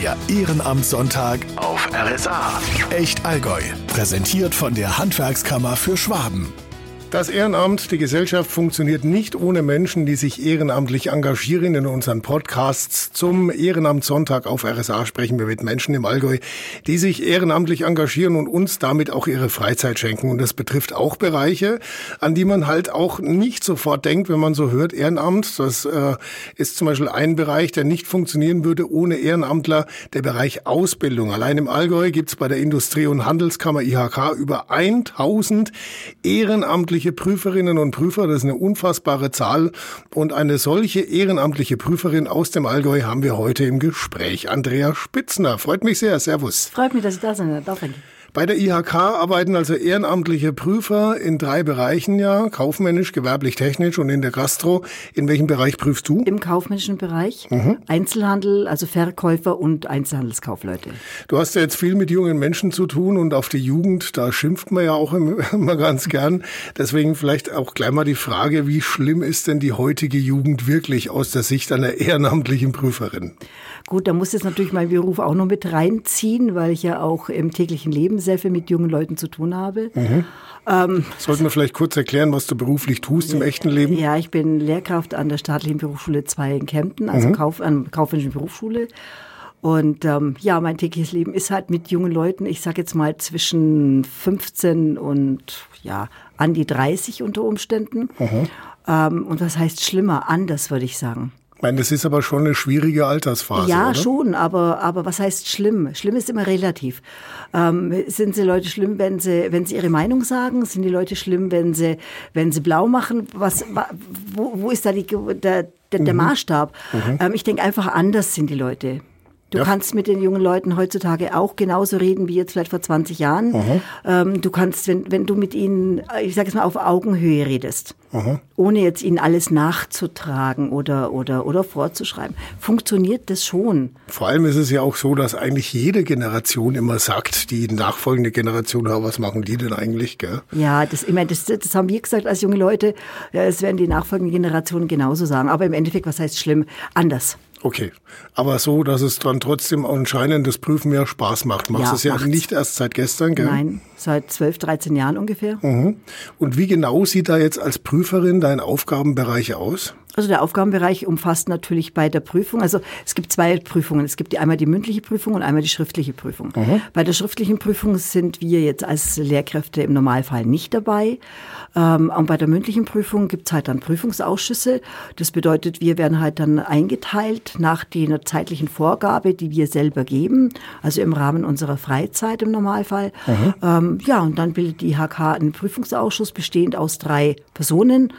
Der Ehrenamtssonntag auf RSA. Echt Allgäu. Präsentiert von der Handwerkskammer für Schwaben. Das Ehrenamt, die Gesellschaft funktioniert nicht ohne Menschen, die sich ehrenamtlich engagieren. In unseren Podcasts zum Ehrenamtssonntag auf RSA sprechen wir mit Menschen im Allgäu, die sich ehrenamtlich engagieren und uns damit auch ihre Freizeit schenken. Und das betrifft auch Bereiche, an die man halt auch nicht sofort denkt, wenn man so hört, Ehrenamt. Das äh, ist zum Beispiel ein Bereich, der nicht funktionieren würde ohne Ehrenamtler, der Bereich Ausbildung. Allein im Allgäu gibt es bei der Industrie- und Handelskammer IHK über 1000 ehrenamtliche ehrenamtliche Prüferinnen und Prüfer. Das ist eine unfassbare Zahl. Und eine solche ehrenamtliche Prüferin aus dem Allgäu haben wir heute im Gespräch. Andrea Spitzner. Freut mich sehr. Servus. Freut mich, dass ich da sein darf. Bei der IHK arbeiten also ehrenamtliche Prüfer in drei Bereichen, ja, kaufmännisch, gewerblich, technisch und in der Gastro. In welchem Bereich prüfst du? Im kaufmännischen Bereich, mhm. Einzelhandel, also Verkäufer und Einzelhandelskaufleute. Du hast ja jetzt viel mit jungen Menschen zu tun und auf die Jugend, da schimpft man ja auch immer ganz gern. Deswegen vielleicht auch gleich mal die Frage, wie schlimm ist denn die heutige Jugend wirklich aus der Sicht einer ehrenamtlichen Prüferin? Gut, da muss jetzt natürlich mein Beruf auch noch mit reinziehen, weil ich ja auch im täglichen Leben sehr viel mit jungen Leuten zu tun habe. Mhm. Ähm, Sollten wir vielleicht kurz erklären, was du beruflich tust im echten Leben? Ja, ich bin Lehrkraft an der staatlichen Berufsschule 2 in Kempten, also mhm. Kauf, an kaufmännischen Berufsschule. Und ähm, ja, mein tägliches Leben ist halt mit jungen Leuten, ich sage jetzt mal zwischen 15 und ja, an die 30 unter Umständen. Mhm. Ähm, und was heißt schlimmer? Anders, würde ich sagen. Ich meine, das ist aber schon eine schwierige Altersphase. Ja, oder? schon, aber, aber was heißt schlimm? Schlimm ist immer relativ. Ähm, sind die Leute schlimm, wenn sie, wenn sie ihre Meinung sagen? Sind die Leute schlimm, wenn sie, wenn sie blau machen? Was, wo, wo ist da die, der, der, der mhm. Maßstab? Mhm. Ähm, ich denke einfach anders sind die Leute. Du ja. kannst mit den jungen Leuten heutzutage auch genauso reden wie jetzt vielleicht vor 20 Jahren. Ähm, du kannst, wenn, wenn du mit ihnen, ich sage es mal, auf Augenhöhe redest, Aha. ohne jetzt ihnen alles nachzutragen oder, oder, oder vorzuschreiben, funktioniert das schon. Vor allem ist es ja auch so, dass eigentlich jede Generation immer sagt, die nachfolgende Generation, was machen die denn eigentlich? Gell? Ja, das, ich meine, das, das haben wir gesagt als junge Leute, ja, das werden die nachfolgenden Generationen genauso sagen. Aber im Endeffekt, was heißt schlimm? Anders. Okay, aber so, dass es dann trotzdem anscheinend das Prüfen mehr Spaß macht. Machst ja, es ja macht's. nicht erst seit gestern, gell? Nein, seit 12, 13 Jahren ungefähr. Mhm. Und wie genau sieht da jetzt als Prüferin dein Aufgabenbereich aus? Also der Aufgabenbereich umfasst natürlich bei der Prüfung, also es gibt zwei Prüfungen. Es gibt die, einmal die mündliche Prüfung und einmal die schriftliche Prüfung. Mhm. Bei der schriftlichen Prüfung sind wir jetzt als Lehrkräfte im Normalfall nicht dabei. Ähm, und bei der mündlichen Prüfung gibt es halt dann Prüfungsausschüsse. Das bedeutet, wir werden halt dann eingeteilt nach der zeitlichen Vorgabe, die wir selber geben, also im Rahmen unserer Freizeit im Normalfall. Mhm. Ähm, ja, und dann bildet die IHK einen Prüfungsausschuss bestehend aus drei Personen.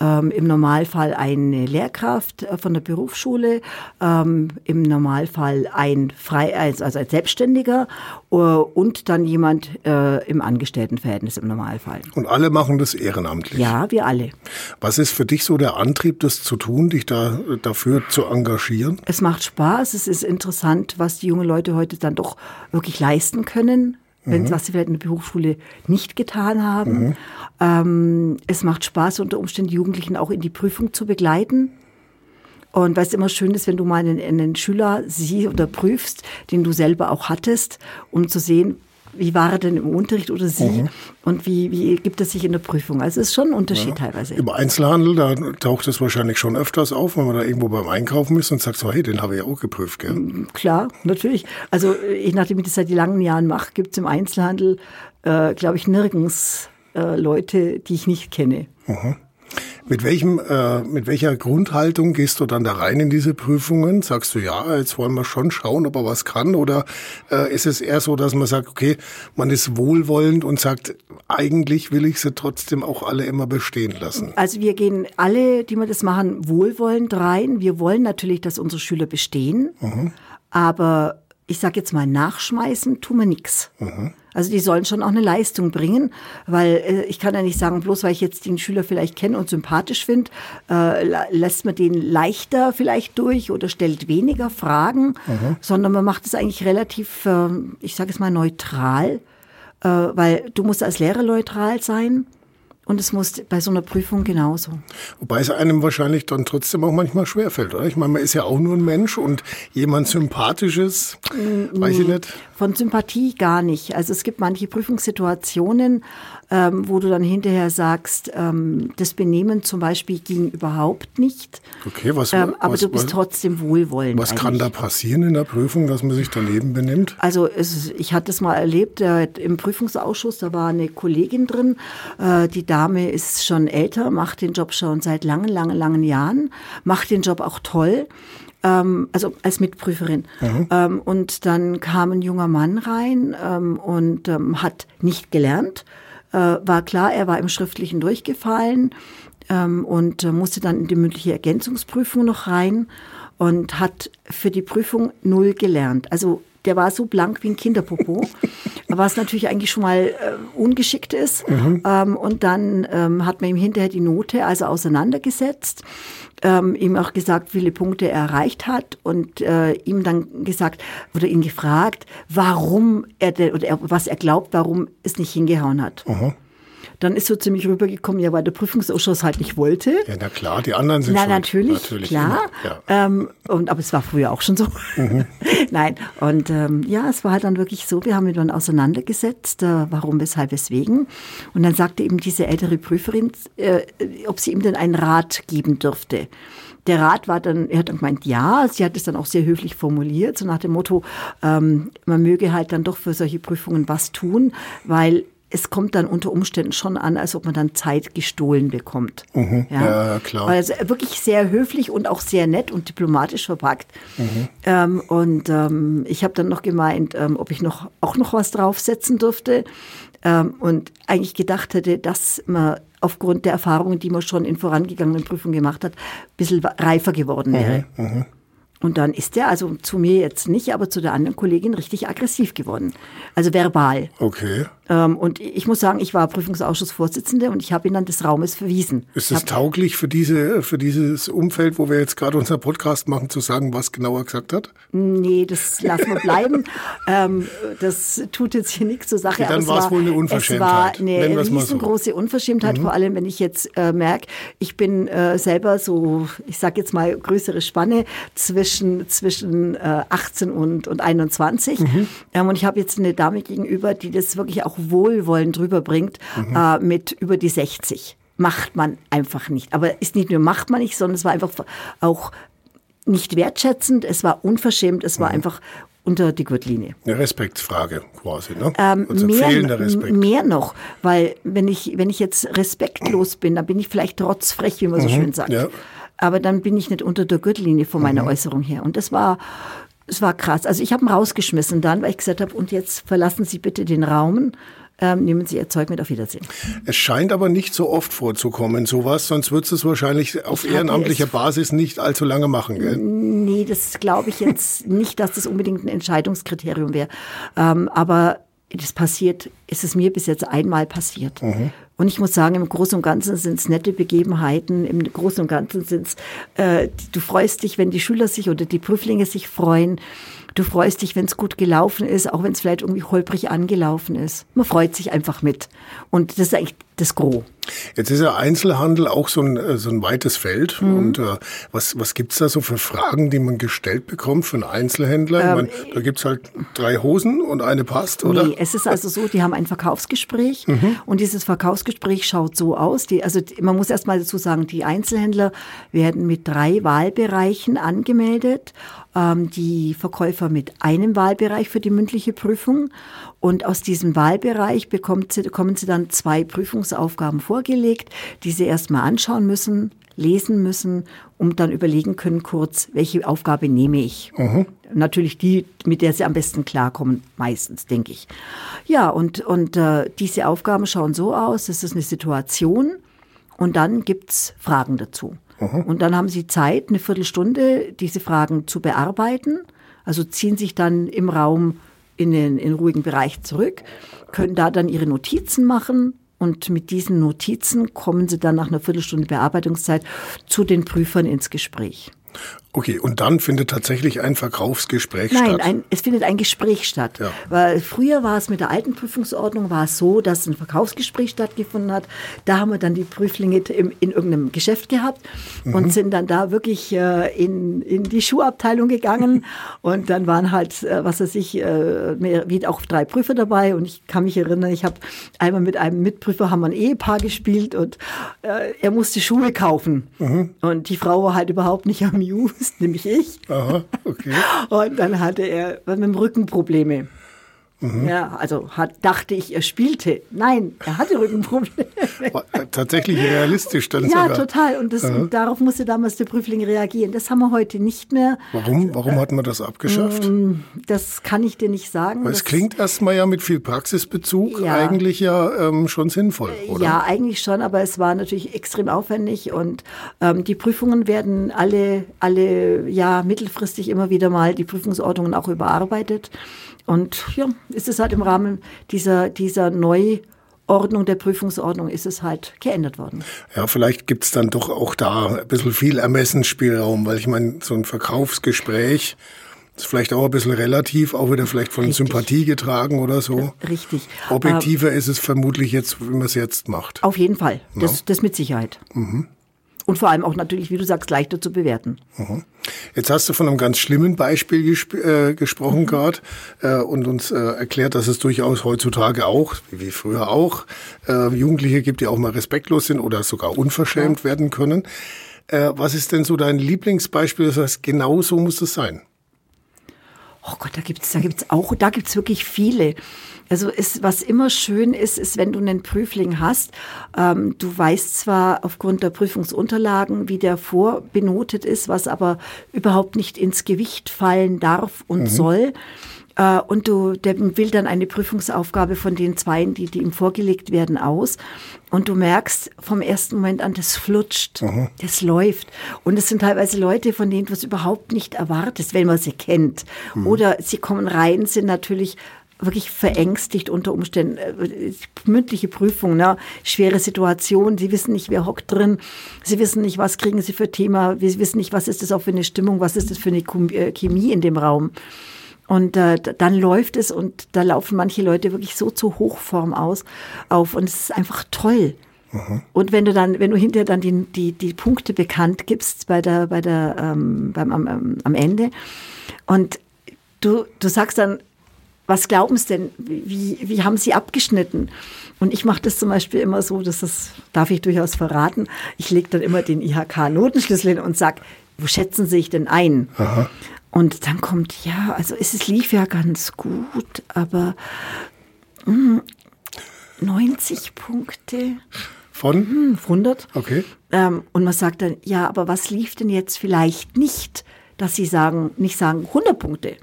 Ähm, Im Normalfall ein eine Lehrkraft äh, von der Berufsschule, ähm, im Normalfall ein frei, also ein Selbstständiger äh, und dann jemand äh, im Angestelltenverhältnis im Normalfall. Und alle machen das ehrenamtlich? Ja, wir alle. Was ist für dich so der Antrieb, das zu tun, dich da dafür zu engagieren? Es macht Spaß, es ist interessant, was die jungen Leute heute dann doch wirklich leisten können wenn, mhm. was sie vielleicht in der Berufsschule nicht getan haben. Mhm. Ähm, es macht Spaß, unter Umständen Jugendlichen auch in die Prüfung zu begleiten. Und weil es immer schön ist, wenn du mal einen, einen Schüler siehst oder prüfst, den du selber auch hattest, um zu sehen, wie war er denn im Unterricht oder sie mhm. und wie, wie gibt es sich in der Prüfung? Also es ist schon ein Unterschied ja. teilweise. Im Einzelhandel, da taucht es wahrscheinlich schon öfters auf, wenn man da irgendwo beim Einkaufen ist und sagt so, hey, den habe ich auch geprüft. Gell? Mm, klar, natürlich. Also ich, nachdem ich das seit langen Jahren mache, gibt es im Einzelhandel, äh, glaube ich, nirgends äh, Leute, die ich nicht kenne. Mhm. Mit welchem, äh, mit welcher Grundhaltung gehst du dann da rein in diese Prüfungen? Sagst du, ja, jetzt wollen wir schon schauen, ob er was kann? Oder äh, ist es eher so, dass man sagt, okay, man ist wohlwollend und sagt, eigentlich will ich sie trotzdem auch alle immer bestehen lassen? Also wir gehen alle, die wir das machen, wohlwollend rein. Wir wollen natürlich, dass unsere Schüler bestehen. Mhm. Aber ich sage jetzt mal, nachschmeißen tun wir nichts. Mhm. Also die sollen schon auch eine Leistung bringen, weil äh, ich kann ja nicht sagen, bloß weil ich jetzt den Schüler vielleicht kenne und sympathisch finde, äh, lässt man den leichter vielleicht durch oder stellt weniger Fragen, mhm. sondern man macht es eigentlich relativ, äh, ich sage es mal, neutral, äh, weil du musst als Lehrer neutral sein Und es muss bei so einer Prüfung genauso. Wobei es einem wahrscheinlich dann trotzdem auch manchmal schwerfällt, oder? Ich meine, man ist ja auch nur ein Mensch und jemand Sympathisches, nee, weiß ich nicht. Von Sympathie gar nicht. Also es gibt manche Prüfungssituationen, ähm, wo du dann hinterher sagst, ähm, das Benehmen zum Beispiel ging überhaupt nicht. Okay, was, ähm, aber was, du bist was, trotzdem wohlwollend. Was eigentlich. kann da passieren in der Prüfung, dass man sich daneben benimmt? Also es, ich hatte es mal erlebt äh, im Prüfungsausschuss, da war eine Kollegin drin, äh, die Dame ist schon älter, macht den Job schon seit langen, langen, langen Jahren, macht den Job auch toll ähm, also als Mitprüferin. Mhm. Ähm, und dann kam ein junger Mann rein ähm, und hat nicht gelernt, war klar, er war im Schriftlichen durchgefallen ähm, und äh, musste dann in die mündliche Ergänzungsprüfung noch rein und hat für die Prüfung null gelernt. Also der war so blank wie ein Kinderpopo, was natürlich eigentlich schon mal äh, ungeschickt ist. Mhm. Ähm, und dann ähm, hat man ihm hinterher die Note also auseinandergesetzt, ähm, ihm auch gesagt, wie viele Punkte er erreicht hat und äh, ihm dann gesagt oder ihn gefragt, warum er denn, oder er, was er glaubt, warum es nicht hingehauen hat. Mhm. Dann ist so ziemlich rübergekommen, ja, weil der Prüfungsausschuss halt nicht wollte. Ja, na klar, die anderen sind Na, schon. natürlich, natürlich klar. Ja. Ähm, und, aber es war früher auch schon so. Mhm. Nein, und ähm, ja, es war halt dann wirklich so, wir haben ihn dann auseinandergesetzt, äh, warum, weshalb, weswegen. Und dann sagte eben diese ältere Prüferin, äh, ob sie ihm denn einen Rat geben dürfte der Rat war dann, er hat dann gemeint, ja, sie hat es dann auch sehr höflich formuliert, so nach dem Motto, ähm, man möge halt dann doch für solche Prüfungen was tun, weil es kommt dann unter Umständen schon an, als ob man dann Zeit gestohlen bekommt. Mhm, ja, ja, klar. Also wirklich sehr höflich und auch sehr nett und diplomatisch verpackt. Mhm. Ähm, und ähm, ich habe dann noch gemeint, ähm, ob ich noch auch noch was draufsetzen dürfte. Ähm, und eigentlich gedacht hätte, dass man aufgrund der Erfahrungen, die man schon in vorangegangenen Prüfungen gemacht hat, ein bisschen reifer geworden wäre. Mhm, mhm. Und dann ist er, also zu mir jetzt nicht, aber zu der anderen Kollegin richtig aggressiv geworden. Also verbal. Okay. Ähm, und ich muss sagen, ich war Prüfungsausschussvorsitzende und ich habe ihn dann des Raumes verwiesen. Ist es tauglich für, diese, für dieses Umfeld, wo wir jetzt gerade unseren Podcast machen, zu sagen, was genau er gesagt hat? Nee, das lassen wir bleiben. ähm, das tut jetzt hier nichts zur Sache. Okay, dann war es wohl eine Unverschämtheit. Es war eine riesengroße so. Unverschämtheit, mhm. vor allem wenn ich jetzt äh, merke, ich bin äh, selber so, ich sage jetzt mal größere Spanne zwischen, zwischen äh, 18 und, und 21. Mhm. Ähm, und ich habe jetzt eine Dame gegenüber, die das wirklich auch wohlwollend rüberbringt mhm. äh, mit über die 60. Macht man einfach nicht. Aber ist nicht nur macht man nicht, sondern es war einfach auch nicht wertschätzend, es war unverschämt, es war mhm. einfach unter die Gürtellinie. Eine Respektsfrage quasi, ne? Ähm, also mehr, fehlender Respekt. Mehr noch, weil wenn ich, wenn ich jetzt respektlos bin, dann bin ich vielleicht trotzfrech, wie man so mhm, schön sagt. Ja. Aber dann bin ich nicht unter der Gürtellinie von meiner mhm. Äußerung her. Und das war, es war krass. Also ich habe ihn rausgeschmissen dann, weil ich gesagt habe, und jetzt verlassen Sie bitte den Raum. Ähm, nehmen Sie Ihr Zeug mit, auf Wiedersehen. Es scheint aber nicht so oft vorzukommen, sowas, sonst würdest du es wahrscheinlich auf ehrenamtlicher Basis nicht allzu lange machen, gell? Nee, das glaube ich jetzt nicht, dass das unbedingt ein Entscheidungskriterium wäre. Ähm, aber das passiert, ist es mir bis jetzt einmal passiert. Mhm. Und ich muss sagen, im Großen und Ganzen sind es nette Begebenheiten. Im Großen und Ganzen sind es, äh, du freust dich, wenn die Schüler sich oder die Prüflinge sich freuen. Du freust dich, wenn es gut gelaufen ist, auch wenn es vielleicht irgendwie holprig angelaufen ist. Man freut sich einfach mit. Und das ist eigentlich das Gros. Jetzt ist ja Einzelhandel auch so ein, äh, so ein weites Feld. Mhm. Und äh, was, was gibt's da so für Fragen, die man gestellt bekommt für einen Einzelhändler? Ähm, meine, da gibt's halt drei Hosen und eine passt, oder? Nee, es ist also so, die haben ein Verkaufsgespräch mhm. und dieses Verkaufsgespräch schaut so aus. Die, also man muss erst mal dazu sagen, die Einzelhändler werden mit drei Wahlbereichen angemeldet die Verkäufer mit einem Wahlbereich für die mündliche Prüfung. Und aus diesem Wahlbereich bekommt sie, bekommen sie dann zwei Prüfungsaufgaben vorgelegt, die sie erstmal anschauen müssen, lesen müssen, um dann überlegen können kurz, welche Aufgabe nehme ich. Mhm. Natürlich die, mit der sie am besten klarkommen, meistens, denke ich. Ja, und, und äh, diese Aufgaben schauen so aus, es ist eine Situation und dann gibt's Fragen dazu. Und dann haben Sie Zeit, eine Viertelstunde, diese Fragen zu bearbeiten. Also ziehen sich dann im Raum in den, in den ruhigen Bereich zurück, können da dann Ihre Notizen machen. Und mit diesen Notizen kommen Sie dann nach einer Viertelstunde Bearbeitungszeit zu den Prüfern ins Gespräch. Okay, und dann findet tatsächlich ein Verkaufsgespräch Nein, statt? Nein, es findet ein Gespräch statt. Ja. Weil früher war es mit der alten Prüfungsordnung war es so, dass ein Verkaufsgespräch stattgefunden hat. Da haben wir dann die Prüflinge in, in irgendeinem Geschäft gehabt Mhm. und sind dann da wirklich äh, in, in die Schuhabteilung gegangen. und dann waren halt, äh, was weiß ich, äh, mehr, wie auch drei Prüfer dabei. Und ich kann mich erinnern, ich habe einmal mit einem Mitprüfer haben wir ein Ehepaar gespielt und äh, er musste Schuhe kaufen. Mhm. Und die Frau war halt überhaupt nicht amused, nämlich ich. Aha, okay. Und dann hatte er mit dem Rücken Probleme. Mhm. Ja, also hat, dachte ich, er spielte. Nein, er hatte Rückenprobleme. War Tatsächlich realistisch dann ja, sogar. total. Und, das, und darauf musste damals der Prüfling reagieren. Das haben wir heute nicht mehr. Warum, warum hat man das abgeschafft? Das kann ich dir nicht sagen. Weil es klingt erstmal ja mit viel Praxisbezug Ja. eigentlich ja ähm, schon sinnvoll, oder? Ja, eigentlich schon, aber es war natürlich extrem aufwendig und ähm, die Prüfungen werden alle, alle ja mittelfristig immer wieder mal die Prüfungsordnungen auch überarbeitet. Und ja, ist es halt im Rahmen dieser, dieser Neuordnung der Prüfungsordnung ist es halt geändert worden. Ja, vielleicht gibt's dann doch auch da ein bisschen viel Ermessensspielraum, weil ich meine, so ein Verkaufsgespräch ist vielleicht auch ein bisschen relativ, auch wieder vielleicht von Richtig. Sympathie getragen oder so. Richtig. Objektiver ist es vermutlich jetzt, wie man es jetzt macht. Auf jeden Fall. Das, das mit Sicherheit. Und vor allem auch natürlich, wie du sagst, leichter zu bewerten. Jetzt hast du von einem ganz schlimmen Beispiel gesp äh, gesprochen Mhm. gerade äh, und uns äh, erklärt, dass es durchaus heutzutage auch, wie früher auch, äh, Jugendliche gibt, die auch mal respektlos sind oder sogar unverschämt werden können. Äh, was ist denn so dein Lieblingsbeispiel? Das heißt, genau so muss es sein. Oh Gott, da gibt's, da gibt's auch, da gibt's wirklich viele. Also ist, was immer schön ist, ist, wenn du einen Prüfling hast, ähm, du weißt zwar aufgrund der Prüfungsunterlagen, wie der vorbenotet ist, was aber überhaupt nicht ins Gewicht fallen darf und soll. Äh, und du, der will dann eine Prüfungsaufgabe von den Zweien, die, die ihm vorgelegt werden, aus. Und du merkst vom ersten Moment an, das flutscht, das läuft. Und es sind teilweise Leute, von denen du es überhaupt nicht erwartest, wenn man sie kennt. Oder sie kommen rein, sind natürlich wirklich verängstigt unter Umständen. Äh, Mündliche Prüfung, ne? schwere Situation. Sie wissen nicht, wer hockt drin. Sie wissen nicht, was kriegen sie für Thema. Sie wissen nicht, was ist das auch für eine Stimmung, was ist das für eine Chemie- äh, Chemie in dem Raum. Und äh, dann läuft es und da laufen manche Leute wirklich so zur Hochform aus auf und es ist einfach toll. Und wenn du dann, wenn du hinterher dann die, die, die Punkte bekannt gibst bei der, bei der, ähm, beim, am, am, Ende und du, du sagst dann, was glauben Sie denn? Wie, wie haben Sie abgeschnitten? Und ich mache das zum Beispiel immer so, dass das darf ich durchaus verraten. Ich lege dann immer den IHK-Notenschlüssel hin und sag, wo schätzen Sie sich denn ein? Und dann kommt, ja, also es lief ja ganz gut, aber mm, 90 Punkte, Von? hm, 100. Okay. Ähm, und man sagt dann, ja, aber was lief denn jetzt vielleicht nicht, dass sie sagen, nicht sagen 100 Punkte.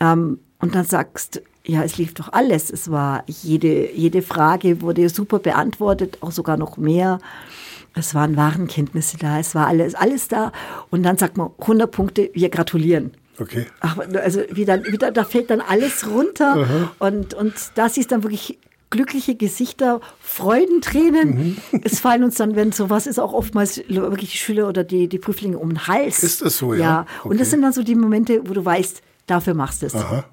Ähm, und dann sagst, ja, es lief doch alles. Es war jede, jede Frage wurde super beantwortet, auch sogar noch mehr. Es waren Warenkenntnisse da, es war alles, alles da. Und dann sagt man 100 Punkte, wir gratulieren. Okay. Ach, also wieder, wieder, da fällt dann alles runter und, und da siehst du dann wirklich glückliche Gesichter, Freudentränen. Es fallen uns dann, wenn sowas ist, auch oftmals wirklich die Schüler oder die, die Prüflinge um den Hals. Ist das so, ja? Ja, und das Okay. sind dann so die Momente, wo du weißt, dafür machst du es. Aha.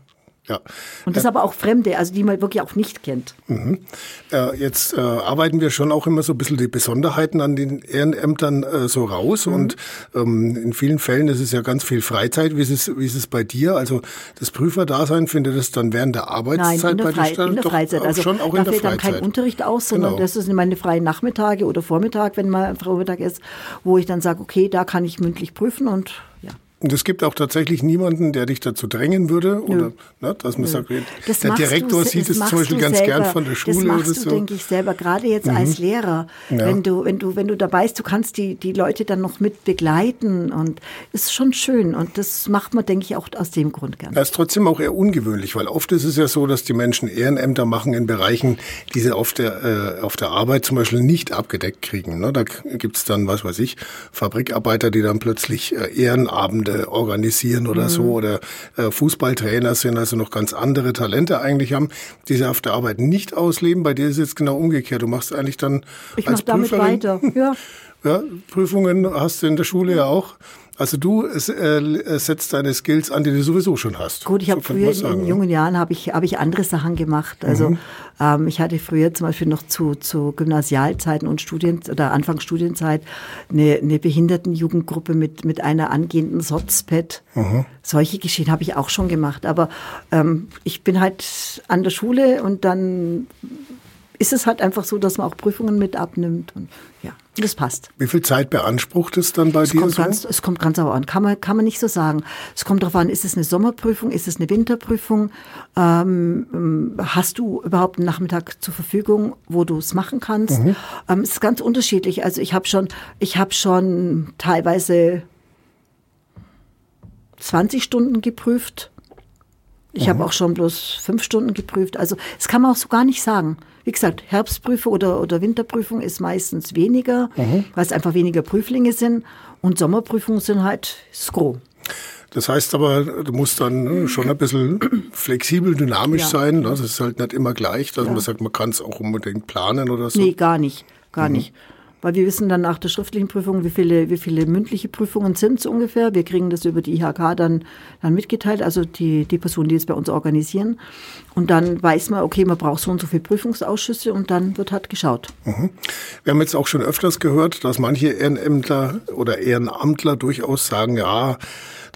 Ja. Und das aber auch Fremde, also die man wirklich auch nicht kennt. Äh, jetzt äh, arbeiten wir schon auch immer so ein bisschen die Besonderheiten an den Ehrenämtern äh, so raus Mhm. und ähm, in vielen Fällen ist es ja ganz viel Freizeit. Wie ist es, wie ist es bei dir? Also das Prüferdasein findet es dann während der Nein, Arbeitszeit in der, bei dir statt? in der Freizeit. Also schon auch da in der fällt dann Freizeit. kein Unterricht aus, sondern Genau. das sind meine freien Nachmittage oder Vormittag, wenn mal ein Vormittag ist, wo ich dann sage, okay, da kann ich mündlich prüfen und. Und es gibt auch tatsächlich niemanden, der dich dazu drängen würde, oder ne, dass man sagt, Das der Direktor du, sieht es zum Beispiel du ganz selber. gern von der Schule Das machst oder du, so. denke ich, selber, gerade jetzt als Lehrer. Ja. Wenn, du, wenn, du, wenn du dabei bist, du kannst die, die Leute dann noch mit begleiten und ist schon schön. Und das macht man, denke ich, auch aus dem Grund gern. Das ist trotzdem auch eher ungewöhnlich, weil oft ist es ja so, dass die Menschen Ehrenämter machen in Bereichen, die sie auf der, äh, auf der Arbeit zum Beispiel nicht abgedeckt kriegen. Ne? Da gibt's dann, was weiß ich, Fabrikarbeiter, die dann plötzlich äh, Ehrenabende organisieren oder so oder äh, Fußballtrainer sind, also noch ganz andere Talente eigentlich haben, die sie auf der Arbeit nicht ausleben. Bei dir ist es jetzt genau umgekehrt. Du machst eigentlich dann Ich als mache damit weiter. Ja. Ja, Prüfungen hast du in der Schule ja auch. Also du äh, setzt deine Skills an, die du sowieso schon hast. Gut, ich habe so früher sagen, in jungen Jahren habe ich, hab ich andere Sachen gemacht. Also mhm. ähm, ich hatte früher zum Beispiel noch zu, zu Gymnasialzeiten und Studien oder Anfangsstudienzeit eine, eine Behindertenjugendgruppe mit, mit einer angehenden Sozped. Mhm. Solche Geschichten habe ich auch schon gemacht. Aber ähm, ich bin halt an der Schule und dann ist es halt einfach so, dass man auch Prüfungen mit abnimmt. Und ja, das passt. Wie viel Zeit beansprucht es dann bei es dir? Kommt so? ganz, es kommt ganz darauf an. Kann man, kann man nicht so sagen. Es kommt darauf an, ist es eine Sommerprüfung, ist es eine Winterprüfung? Ähm, hast du überhaupt einen Nachmittag zur Verfügung, wo du es machen kannst? Mhm. Ähm, es ist ganz unterschiedlich. Also ich habe schon, ich habe schon teilweise 20 Stunden geprüft. Ich mhm. habe auch schon bloß fünf Stunden geprüft. Also das kann man auch so gar nicht sagen. Wie gesagt, Herbstprüfung oder, oder Winterprüfung ist meistens weniger, mhm. weil es einfach weniger Prüflinge sind. Und Sommerprüfungen sind halt Skro. Das heißt aber, du musst dann schon ein bisschen flexibel, dynamisch ja. sein. Das ist halt nicht immer gleich, dass ja. man sagt, man kann es auch unbedingt planen oder so. Nee, gar nicht. Gar mhm. nicht weil wir wissen dann nach der schriftlichen Prüfung, wie viele, wie viele mündliche Prüfungen sind es ungefähr. Wir kriegen das über die IHK dann, dann mitgeteilt, also die, die Personen, die es bei uns organisieren. Und dann weiß man, okay, man braucht so und so viele Prüfungsausschüsse und dann wird halt geschaut. Mhm. Wir haben jetzt auch schon öfters gehört, dass manche Ehrenämter oder Ehrenamtler durchaus sagen, ja,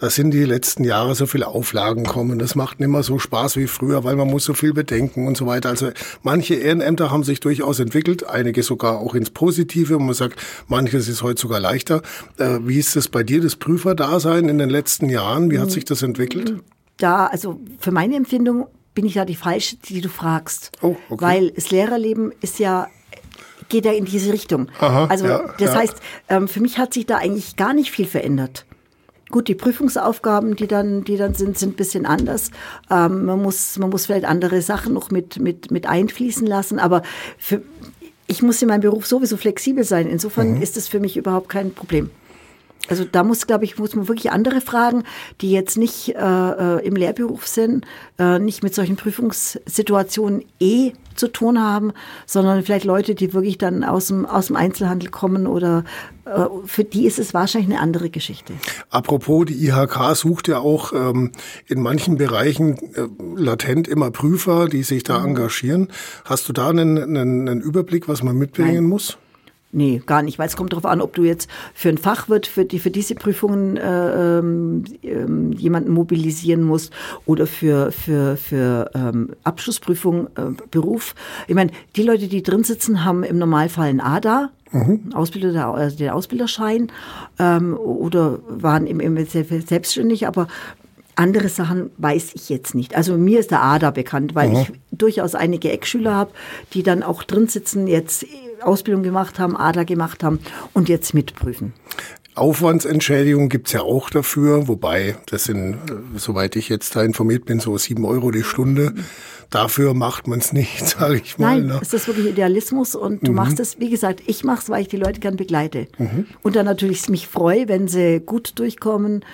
da sind die letzten Jahre so viele Auflagen kommen. Das macht nicht mehr so Spaß wie früher, weil man muss so viel bedenken und so weiter. Also manche Ehrenämter haben sich durchaus entwickelt, einige sogar auch ins Positive. Und man sagt, manches ist heute sogar leichter. Äh, wie ist das bei dir, das Prüferdasein in den letzten Jahren? Wie hat sich das entwickelt? Da, also für meine Empfindung bin ich da die falsche, die du fragst. Oh, okay. Weil das Lehrerleben ist ja geht ja in diese Richtung. Aha, also ja, das ja. heißt, ähm, für mich hat sich da eigentlich gar nicht viel verändert. Gut, die Prüfungsaufgaben, die dann, die dann sind, sind ein bisschen anders. Ähm, man, muss, man muss vielleicht andere Sachen noch mit, mit, mit einfließen lassen. Aber für, ich muss in meinem Beruf sowieso flexibel sein. Insofern mhm. ist es für mich überhaupt kein Problem. Also da muss, glaube ich, muss man wirklich andere fragen, die jetzt nicht äh, äh, im Lehrberuf sind, äh, nicht mit solchen Prüfungssituationen eh zu tun haben, sondern vielleicht Leute, die wirklich dann aus dem, aus dem Einzelhandel kommen oder äh, für die ist es wahrscheinlich eine andere Geschichte. Apropos, die IHK sucht ja auch ähm, in manchen Bereichen äh, latent immer Prüfer, die sich da mhm. engagieren. Hast du da einen, einen, einen Überblick, was man mitbringen Nein. muss? Nee, gar nicht, weil es kommt darauf an, ob du jetzt für ein Fachwirt, für, die, für diese Prüfungen äh, ähm, ähm, jemanden mobilisieren musst oder für, für, für ähm, Abschlussprüfung äh, Beruf. Ich meine, die Leute, die drin sitzen, haben im Normalfall ein ADA, Mhm. Ausbilder, also den Ausbilderschein ähm, oder waren im, im selbstständig, aber andere Sachen weiß ich jetzt nicht. Also mir ist der ADA bekannt, weil mhm. ich durchaus einige Eckschüler habe, die dann auch drin sitzen, jetzt Ausbildung gemacht haben, ADA gemacht haben und jetzt mitprüfen. Aufwandsentschädigung gibt's ja auch dafür, wobei das sind, äh, soweit ich jetzt da informiert bin, so sieben Euro die Stunde. Dafür macht man's nicht, sage ich mal. Nein, ne? ist das wirklich Idealismus und du mhm. machst es, wie gesagt, ich mache es, weil ich die Leute gern begleite. Mhm. Und dann natürlich mich freue, wenn sie gut durchkommen,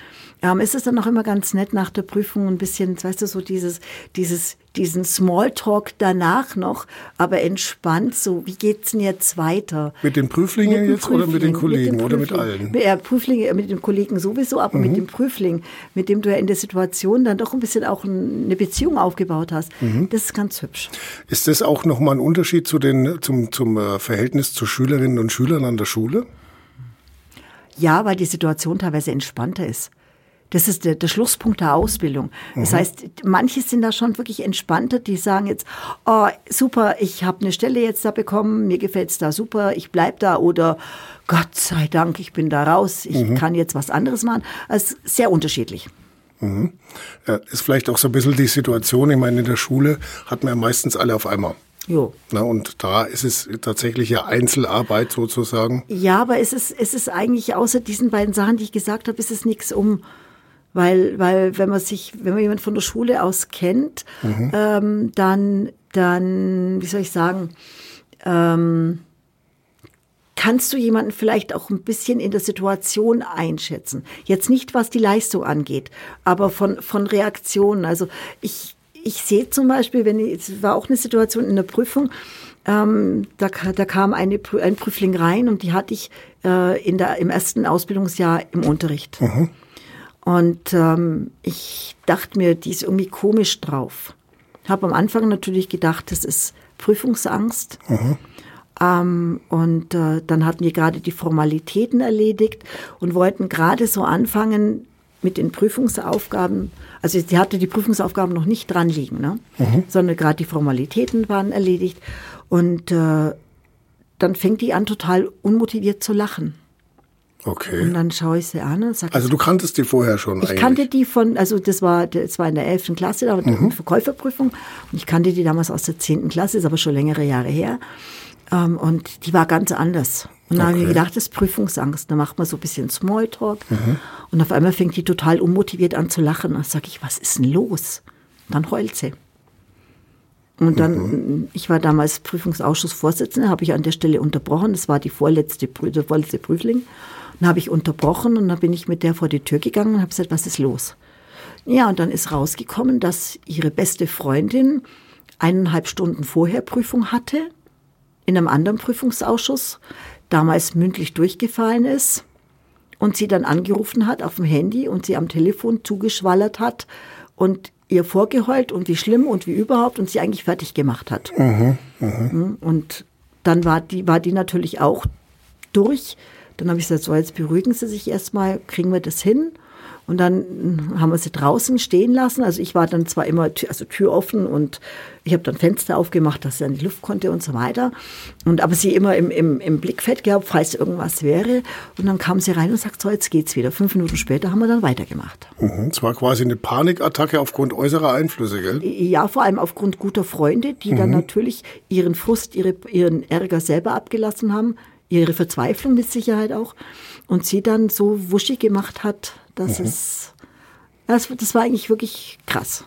ähm, ist es dann auch immer ganz nett nach der Prüfung ein bisschen, weißt du, so dieses, dieses, diesen Smalltalk danach noch, aber entspannt, so, wie geht's denn jetzt weiter? Mit den Prüflingen mit jetzt Prüfling, oder mit den Kollegen mit oder mit allen? Ja, Prüflinge, mit den Kollegen sowieso, aber mhm. mit dem Prüfling, mit dem du ja in der Situation dann doch ein bisschen auch eine Beziehung aufgebaut hast. Mhm. Das ist ganz hübsch. Ist das auch nochmal ein Unterschied zu den, zum, zum äh, Verhältnis zu Schülerinnen und Schülern an der Schule? Ja, weil die Situation teilweise entspannter ist. Das ist der, der Schlusspunkt der Ausbildung. Das mhm. heißt, manche sind da schon wirklich entspannter, die sagen jetzt, oh, super, ich habe eine Stelle jetzt da bekommen, mir gefällt's da super, ich bleib da oder Gott sei Dank, ich bin da raus, ich mhm. kann jetzt was anderes machen. Also sehr unterschiedlich. Mhm. Ja, ist vielleicht auch so ein bisschen die Situation, ich meine, in der Schule hat man ja meistens alle auf einmal. Jo. Na, und da ist es tatsächlich ja Einzelarbeit sozusagen. Ja, aber es ist, es ist eigentlich außer diesen beiden Sachen, die ich gesagt habe, ist es nichts um weil, weil wenn man sich, wenn man jemand von der Schule aus kennt, mhm. ähm, dann, dann, wie soll ich sagen, ähm, kannst du jemanden vielleicht auch ein bisschen in der Situation einschätzen. Jetzt nicht, was die Leistung angeht, aber von, von Reaktionen. Also ich, ich sehe zum Beispiel, wenn ich, es war auch eine Situation in der Prüfung, ähm, da, da kam eine, ein Prüfling rein und die hatte ich äh, in der, im ersten Ausbildungsjahr im Unterricht. Mhm. Und ähm, ich dachte mir, die ist irgendwie komisch drauf. Habe am Anfang natürlich gedacht, das ist Prüfungsangst. Mhm. Ähm, und äh, dann hatten wir gerade die Formalitäten erledigt und wollten gerade so anfangen mit den Prüfungsaufgaben. Also sie hatte die Prüfungsaufgaben noch nicht dran liegen, ne? Mhm. sondern gerade die Formalitäten waren erledigt. Und äh, dann fängt die an, total unmotiviert zu lachen. Okay. Und dann schaue ich sie an und sage. Also du kanntest die vorher schon ich eigentlich? Ich kannte die von, also das war, das war in der 11. Klasse, da war mhm. Verkäuferprüfung. Und ich kannte die damals aus der 10. Klasse, ist aber schon längere Jahre her. Ähm, und die war ganz anders. Und dann okay. habe ich mir gedacht, das ist Prüfungsangst. Da macht man so ein bisschen Smalltalk. Mhm. Und auf einmal fängt die total unmotiviert an zu lachen. Und dann sage ich, was ist denn los? Und dann heult sie. Und dann, mhm. ich war damals Prüfungsausschussvorsitzende, habe ich an der Stelle unterbrochen. Das war die vorletzte, der vorletzte Prüfling. Dann habe ich unterbrochen und dann bin ich mit der vor die Tür gegangen und habe gesagt, was ist los? Ja, und dann ist rausgekommen, dass ihre beste Freundin eineinhalb Stunden vorher Prüfung hatte, in einem anderen Prüfungsausschuss, damals mündlich durchgefallen ist und sie dann angerufen hat auf dem Handy und sie am Telefon zugeschwallert hat und ihr vorgeheult und wie schlimm und wie überhaupt und sie eigentlich fertig gemacht hat. Mhm, mh. Hm, und dann war die, war die natürlich auch durch. Dann habe ich gesagt, so jetzt beruhigen Sie sich erstmal, kriegen wir das hin. Und dann haben wir sie draußen stehen lassen. Also ich war dann zwar immer also Tür offen und ich habe dann Fenster aufgemacht, dass sie an die Luft konnte und so weiter. Und aber sie immer im, im, im Blickfeld gehabt, falls irgendwas wäre. Und dann kam sie rein und sagt, so jetzt geht's wieder. Fünf Minuten später haben wir dann weitergemacht. Mhm, es war quasi eine Panikattacke aufgrund äußerer Einflüsse, gell? Ja, vor allem aufgrund guter Freunde, die mhm. dann natürlich ihren Frust, ihre, ihren Ärger selber abgelassen haben, ihre Verzweiflung mit Sicherheit auch. Und sie dann so wuschig gemacht hat, das mhm. ist, das, das war eigentlich wirklich krass.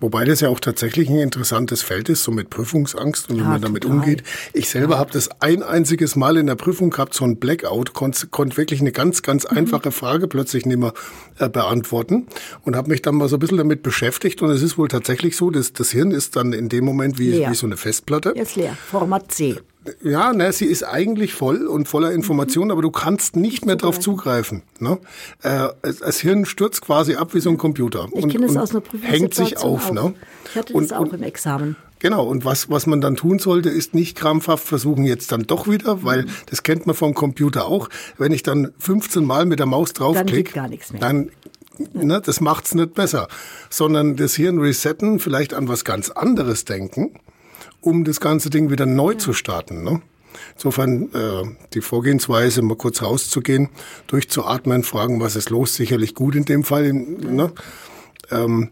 Wobei das ja auch tatsächlich ein interessantes Feld ist, so mit Prüfungsangst und wie ja, man damit total. umgeht. Ich selber ja. habe das ein einziges Mal in der Prüfung gehabt, so ein Blackout, konnte konnt wirklich eine ganz, ganz mhm. einfache Frage plötzlich nicht mehr äh, beantworten und habe mich dann mal so ein bisschen damit beschäftigt. Und es ist wohl tatsächlich so, dass das Hirn ist dann in dem Moment wie, wie so eine Festplatte. Jetzt leer, Format C. Ja, ne, sie ist eigentlich voll und voller Informationen, mhm. aber du kannst nicht mehr darauf zugreifen. Ne? Äh, das Hirn stürzt quasi ab wie so ein Computer ich und, das aus einer hängt sich auf. Auch. Ne? Ich hatte das und, auch im Examen. Genau, und was, was man dann tun sollte, ist nicht krampfhaft versuchen, jetzt dann doch wieder, weil mhm. das kennt man vom Computer auch. Wenn ich dann 15 Mal mit der Maus draufklicke, dann, dann ne, das macht's nicht besser. Sondern das Hirn resetten, vielleicht an was ganz anderes denken um das ganze Ding wieder neu ja. zu starten. Ne? Insofern äh, die Vorgehensweise, mal kurz rauszugehen, durchzuatmen, fragen, was ist los, sicherlich gut in dem Fall. Ne? Ähm,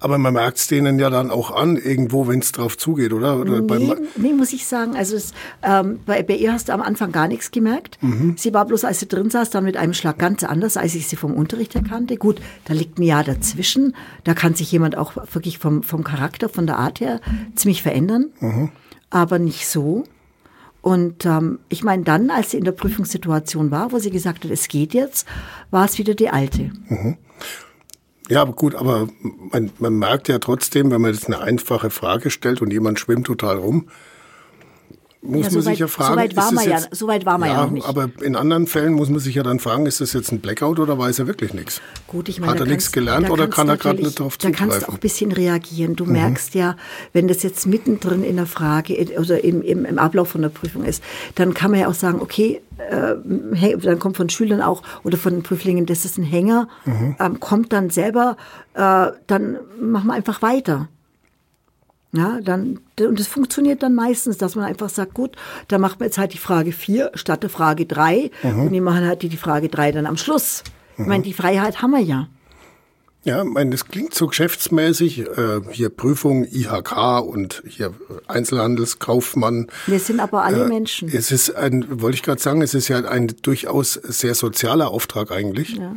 aber man merkt es denen ja dann auch an, irgendwo, wenn es drauf zugeht, oder? oder nee, nee, muss ich sagen. Also es, ähm, bei, bei, ihr hast du am Anfang gar nichts gemerkt. Mhm. Sie war bloß, als sie drin saß, dann mit einem Schlag ganz anders, als ich sie vom Unterricht erkannte. Gut, da liegt ein Jahr dazwischen. Da kann sich jemand auch wirklich vom, vom Charakter, von der Art her ziemlich verändern. Mhm. Aber nicht so. Und ähm, ich meine, dann, als sie in der Prüfungssituation war, wo sie gesagt hat, es geht jetzt, war es wieder die alte. Mhm. Ja, gut, aber man, man merkt ja trotzdem, wenn man jetzt eine einfache Frage stellt und jemand schwimmt total rum, muss ja, so man sich ja fragen. So weit war, man ja, so weit war man ja, ja noch nicht. Aber in anderen Fällen muss man sich ja dann fragen, ist das jetzt ein Blackout oder weiß er wirklich nichts? Gut, ich meine, Hat er nichts gelernt oder kann er gerade nicht drauf zugreifen? Da kannst du auch ein bisschen reagieren. Du mhm. merkst ja, wenn das jetzt mittendrin in der Frage oder im, im, im Ablauf von der Prüfung ist, dann kann man ja auch sagen, okay, äh, dann kommt von Schülern auch oder von Prüflingen, das ist ein Hänger, mhm. ähm, kommt dann selber, äh, dann machen wir einfach weiter. Ja, dann, und das funktioniert dann meistens, dass man einfach sagt, gut, da macht man jetzt halt die Frage 4 statt der Frage 3 mhm. und die machen halt die, die Frage 3 dann am Schluss. Mhm. Ich meine, die Freiheit haben wir ja. Ja, ich meine, das klingt so geschäftsmäßig. Äh, hier Prüfung, IHK und hier Einzelhandelskaufmann. Wir sind aber alle äh, Menschen. Es ist ein, wollte ich gerade sagen, es ist ja ein durchaus sehr sozialer Auftrag eigentlich. Ja.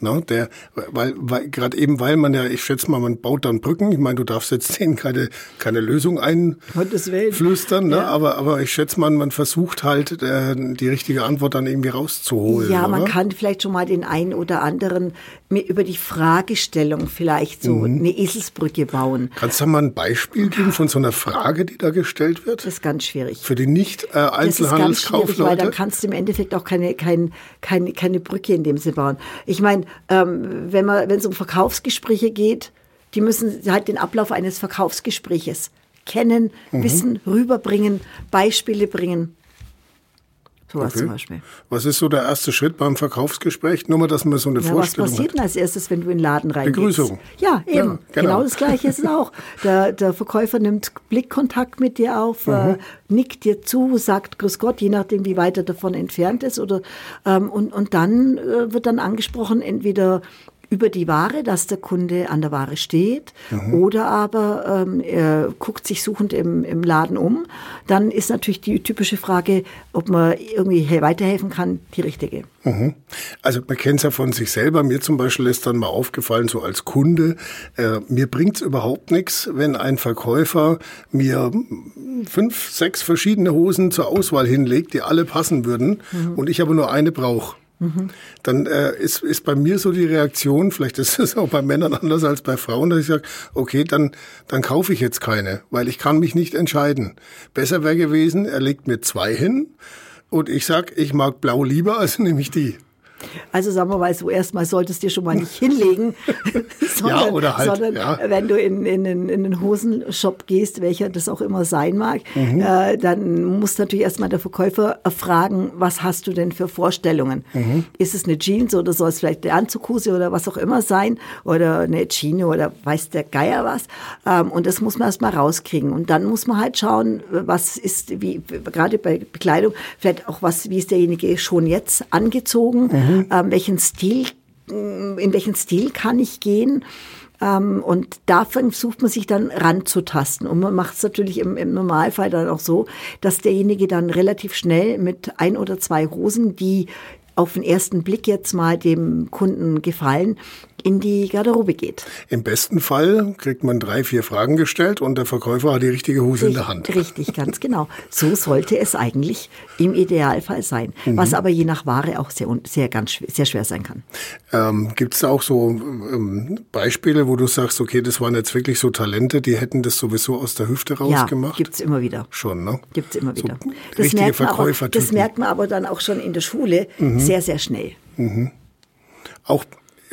Ne, der, weil, weil gerade eben, weil man ja, ich schätze mal, man baut dann Brücken. Ich meine, du darfst jetzt denen keine, keine Lösung einflüstern, ne? Ja. aber, aber ich schätze mal, man versucht halt äh, die richtige Antwort dann irgendwie rauszuholen. Ja, man oder? kann vielleicht schon mal den einen oder anderen über die Fragestellung vielleicht so mhm. eine Eselsbrücke bauen. Kannst du mal ein Beispiel geben von so einer Frage, die da gestellt wird? Das ist ganz schwierig. Für die nicht äh? Weil dann kannst du im Endeffekt auch keine, keine, keine, keine Brücke in dem Sinne bauen. Ich meine, ähm, wenn man, wenn es um Verkaufsgespräche geht, die müssen halt den Ablauf eines Verkaufsgespräches kennen, mhm. wissen, rüberbringen, Beispiele bringen. Sowas okay. zum Beispiel. Was ist so der erste Schritt beim Verkaufsgespräch? Nur mal, dass man so eine ja, Vorstellung Was passiert denn als erstes, wenn du in den Laden reingehst? Begrüßung. Ja, eben. Ja, genau. genau. das Gleiche ist es auch. Der, der, Verkäufer nimmt Blickkontakt mit dir auf, mhm. äh, nickt dir zu, sagt Grüß Gott, je nachdem, wie weit er davon entfernt ist. Oder, ähm, und, und dann äh, wird dann angesprochen, entweder über die Ware, dass der Kunde an der Ware steht mhm. oder aber ähm, er guckt sich suchend im, im Laden um, dann ist natürlich die typische Frage, ob man irgendwie weiterhelfen kann, die richtige. Mhm. Also man kennt es ja von sich selber. Mir zum Beispiel ist dann mal aufgefallen, so als Kunde, äh, mir bringt es überhaupt nichts, wenn ein Verkäufer mir fünf, sechs verschiedene Hosen zur Auswahl hinlegt, die alle passen würden mhm. und ich aber nur eine brauche. Dann äh, ist, ist bei mir so die Reaktion, vielleicht ist es auch bei Männern anders als bei Frauen, dass ich sage, okay, dann, dann kaufe ich jetzt keine, weil ich kann mich nicht entscheiden. Besser wäre gewesen, er legt mir zwei hin und ich sag, ich mag blau lieber, also nehme ich die. Also sagen wir mal so, erstmal solltest du dir schon mal nicht hinlegen, sondern, ja, oder halt, sondern ja. wenn du in, in, in, in einen Hosenshop gehst, welcher das auch immer sein mag, mhm. äh, dann muss natürlich erstmal der Verkäufer fragen, was hast du denn für Vorstellungen? Mhm. Ist es eine Jeans oder soll es vielleicht eine Anzughose oder was auch immer sein oder eine Chino oder weiß der Geier was? Ähm, und das muss man erstmal rauskriegen. Und dann muss man halt schauen, was ist, wie, gerade bei Bekleidung, vielleicht auch was, wie ist derjenige schon jetzt angezogen? Mhm mhm. ähm, welchen Stil, in welchen Stil kann ich gehen. Ähm, und da versucht man sich dann ranzutasten. Und man macht es natürlich im, im, Normalfall dann auch so, dass derjenige dann relativ schnell mit ein oder zwei Hosen, die auf den ersten Blick jetzt mal dem Kunden gefallen, in die Garderobe geht. Im besten Fall kriegt man drei, vier Fragen gestellt und der Verkäufer hat die richtige Hose richtig, in der Hand. Richtig, ganz genau. So sollte es eigentlich im Idealfall sein. Mhm. Was aber je nach Ware auch sehr, sehr, ganz, sehr schwer sein kann. Ähm, Gibt es da auch so ähm, Beispiele, wo du sagst, okay, das waren jetzt wirklich so Talente, die hätten das sowieso aus der Hüfte rausgemacht? Ja, gibt es immer wieder. Schon, ne? Gibt es immer wieder. So das, merkt man aber, das merkt man aber dann auch schon in der Schule mhm. sehr, sehr schnell. Mhm. Auch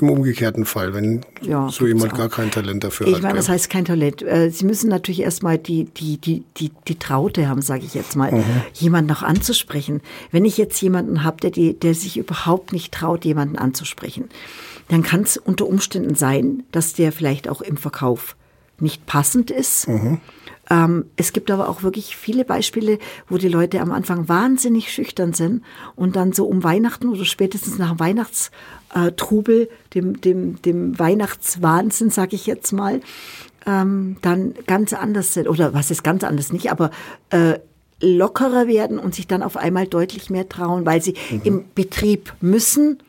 im umgekehrten Fall, wenn ja, so jemand gar kein Talent dafür ich hat. Ich meine, das heißt kein Talent. Äh, Sie müssen natürlich erstmal die, die, die, die, die Traute haben, sage ich jetzt mal, mhm. jemanden noch anzusprechen. Wenn ich jetzt jemanden habe, der, die, der sich überhaupt nicht traut, jemanden anzusprechen, dann kann es unter Umständen sein, dass der vielleicht auch im Verkauf nicht passend ist. Mhm. Ähm, es gibt aber auch wirklich viele Beispiele, wo die Leute am Anfang wahnsinnig schüchtern sind und dann so um Weihnachten oder spätestens nach Weihnachts äh, Trubel, dem, dem, dem Weihnachtswahnsinn, sage ich jetzt mal, ähm, dann ganz anders sind. Oder was ist ganz anders nicht, aber äh, lockerer werden und sich dann auf einmal deutlich mehr trauen, weil sie mhm. im Betrieb müssen.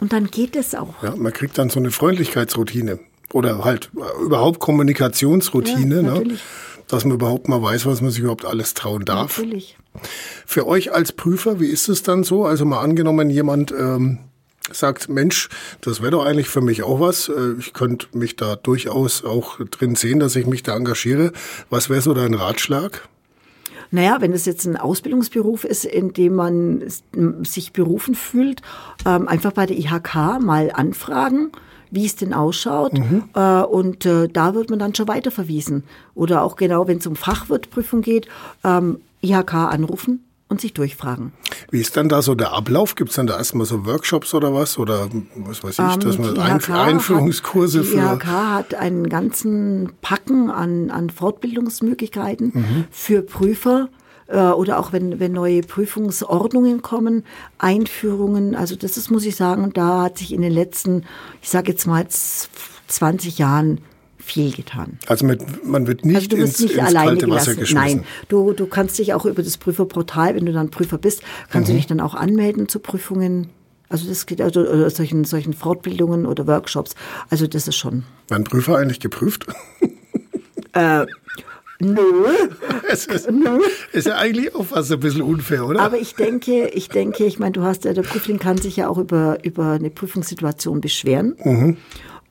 Und dann geht es auch. Ja, man kriegt dann so eine Freundlichkeitsroutine oder halt äh, überhaupt Kommunikationsroutine, ja, ne? dass man überhaupt mal weiß, was man sich überhaupt alles trauen darf. Natürlich. Für euch als Prüfer, wie ist es dann so? Also mal angenommen, jemand ähm, sagt, Mensch, das wäre doch eigentlich für mich auch was. Äh, ich könnte mich da durchaus auch drin sehen, dass ich mich da engagiere. Was wäre so dein Ratschlag? Naja, wenn es jetzt ein Ausbildungsberuf ist, in dem man sich berufen fühlt, ähm, einfach bei der IHK mal anfragen wie es denn ausschaut. Mhm. Äh, und äh, da wird man dann schon weiterverwiesen. Oder auch genau, wenn es um Fachwirtprüfung geht, ähm, IHK anrufen, und sich durchfragen. Wie ist dann da so der Ablauf? Gibt es dann da erstmal so Workshops oder was? Oder was weiß ich, ähm, dass man Einf Einführungskurse hat, die für. Die IHK hat einen ganzen Packen an, an Fortbildungsmöglichkeiten mhm. für Prüfer äh, oder auch wenn, wenn neue Prüfungsordnungen kommen, Einführungen. Also das ist, muss ich sagen, da hat sich in den letzten, ich sage jetzt mal 20 Jahren viel getan. Also mit, man wird nicht, also ins, nicht ins kalte Wasser geschmissen. Nein, du, du kannst dich auch über das Prüferportal, wenn du dann Prüfer bist, kannst mhm. du dich dann auch anmelden zu Prüfungen. Also das geht also oder solchen, solchen Fortbildungen oder Workshops. Also das ist schon. Werden Prüfer eigentlich geprüft? Äh, nö. Es ist, ist ja eigentlich auch fast ein bisschen unfair, oder? Aber ich denke, ich denke, ich meine, du hast ja, der Prüfling kann sich ja auch über, über eine Prüfungssituation beschweren. Mhm.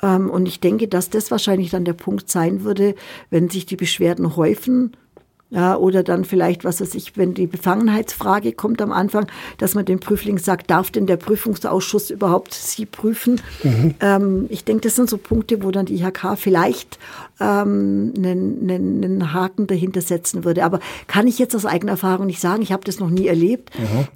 Ähm, und ich denke, dass das wahrscheinlich dann der Punkt sein würde, wenn sich die Beschwerden häufen. Ja, oder dann vielleicht, was weiß ich, wenn die Befangenheitsfrage kommt am Anfang, dass man dem Prüfling sagt, darf denn der Prüfungsausschuss überhaupt Sie prüfen? Ähm, ich denke, das sind so Punkte, wo dann die IHK vielleicht ähm, einen, einen, einen Haken dahinter setzen würde. Aber kann ich jetzt aus eigener Erfahrung nicht sagen, ich habe das noch nie erlebt.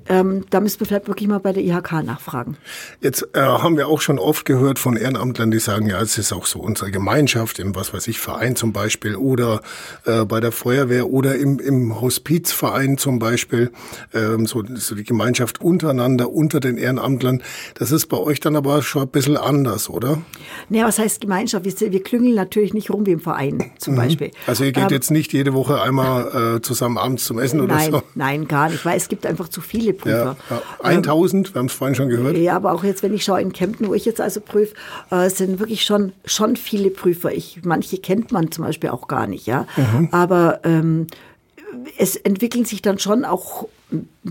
Ähm, da müssen wir vielleicht wirklich mal bei der IHK nachfragen. Jetzt äh, haben wir auch schon oft gehört von Ehrenamtlern, die sagen, ja, es ist auch so unsere Gemeinschaft, im was weiß ich, Verein zum Beispiel oder äh, bei der Feuerwehr oder im, im Hospizverein zum Beispiel, ähm, so, so die Gemeinschaft untereinander, unter den Ehrenamtlern. Das ist bei euch dann aber schon ein bisschen anders, oder? Naja, was heißt Gemeinschaft? Wir, wir klüngeln natürlich nicht rum wie im Verein zum Beispiel. Also ihr geht Ähm, jetzt nicht jede Woche einmal äh, zusammen abends zum Essen oder Nein, so? nein, gar nicht, weil es gibt einfach zu viele Ja, Prüfer. ja. 1000, wir haben es vorhin schon gehört. Ja, aber auch jetzt, wenn ich schaue in Kempten, wo ich jetzt also prüfe, äh, sind wirklich schon, schon viele Prüfer. Ich, manche kennt man zum Beispiel auch gar nicht, ja. Aber ähm, es entwickeln sich dann schon auch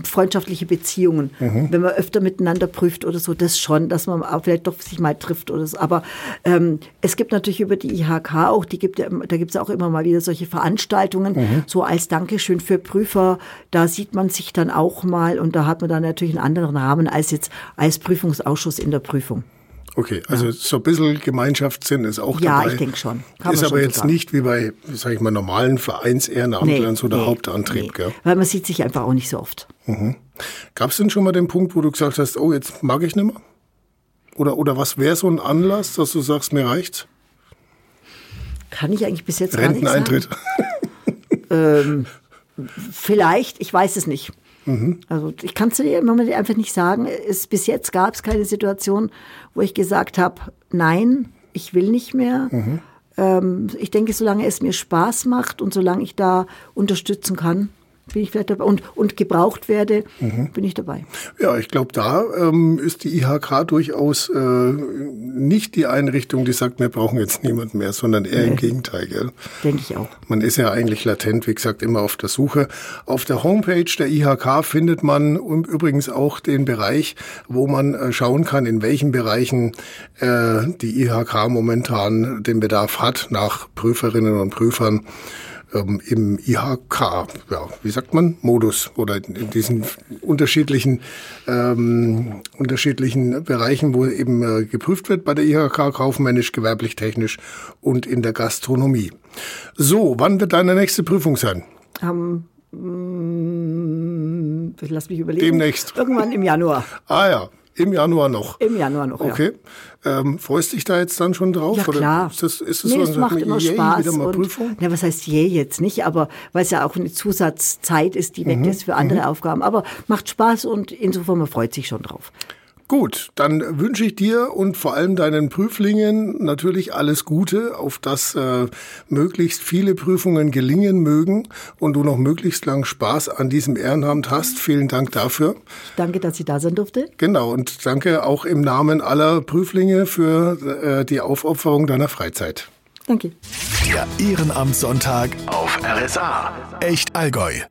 freundschaftliche Beziehungen, wenn man öfter miteinander prüft oder so, das schon, dass man vielleicht doch sich mal trifft oder so. Aber ähm, es gibt natürlich über die IHK auch, die gibt ja, da gibt es auch immer mal wieder solche Veranstaltungen, so als Dankeschön für Prüfer. Da sieht man sich dann auch mal und da hat man dann natürlich einen anderen Rahmen als jetzt als Prüfungsausschuss in der Prüfung. Okay, also so ein bisschen Gemeinschaftssinn ist auch Ja, dabei. ich denke schon. Kann ist man aber schon jetzt sagen. nicht wie bei, sag ich mal, normalen Vereinsehrenamtlern so der nee, Hauptantrieb, nee. gell? Weil man sieht sich einfach auch nicht so oft. Gab es denn schon mal den Punkt, wo du gesagt hast, oh, jetzt mag ich nicht mehr? Oder, oder was wäre so ein Anlass, dass du sagst, mir reicht's? Kann ich eigentlich bis jetzt gar nicht sagen. Renteneintritt. Vielleicht, ich weiß es nicht. Mhm. Also ich kann es dir im Moment einfach nicht sagen. Es, bis jetzt gab es keine Situation, wo ich gesagt habe, nein, ich will nicht mehr. Mhm. Ähm, ich denke, solange es mir Spaß macht und solange ich da unterstützen kann, bin ich vielleicht dabei und, und gebraucht werde, Mhm. bin ich dabei. Ja, ich glaube, da ähm, ist die IHK durchaus äh, nicht die Einrichtung, die sagt, wir brauchen jetzt niemanden mehr, sondern eher im Gegenteil. Gell? Denke ich auch. Man ist ja eigentlich latent, wie gesagt, immer auf der Suche. Auf der Homepage der IHK findet man übrigens auch den Bereich, wo man äh, schauen kann, in welchen Bereichen äh, die IHK momentan den Bedarf hat nach Prüferinnen und Prüfern ähm, im IHK, ja, wie sagt man, Modus oder in, diesen unterschiedlichen ähm, unterschiedlichen Bereichen, wo eben äh, geprüft wird bei der IHK, kaufmännisch, gewerblich, technisch und in der Gastronomie. So, wann wird deine nächste Prüfung sein? Am, mm, lass mich überlegen. Demnächst. Irgendwann im Januar. Ah ja, im Januar noch. Im Januar noch, ja. Okay. Ähm, freust dich da jetzt dann schon drauf? Ja, klar. Oder ist das, ist das nee, so, es macht immer yay, Spaß. wieder mal und, Prüfung? Ja, was heißt je jetzt nicht, aber weil es ja auch eine Zusatzzeit ist, die weg ist für andere Aufgaben. Aber macht Spaß und insofern man freut sich schon drauf. Gut, dann wünsche ich dir und vor allem deinen Prüflingen natürlich alles Gute, auf dass äh, möglichst viele Prüfungen gelingen mögen und du noch möglichst lang Spaß an diesem Ehrenamt hast. Vielen Dank dafür. Danke, dass ich da sein durfte. Genau, und danke auch im Namen aller Prüflinge für äh, die Aufopferung deiner Freizeit. Danke. Der Ehrenamtssonntag auf RSA. Echt Allgäu.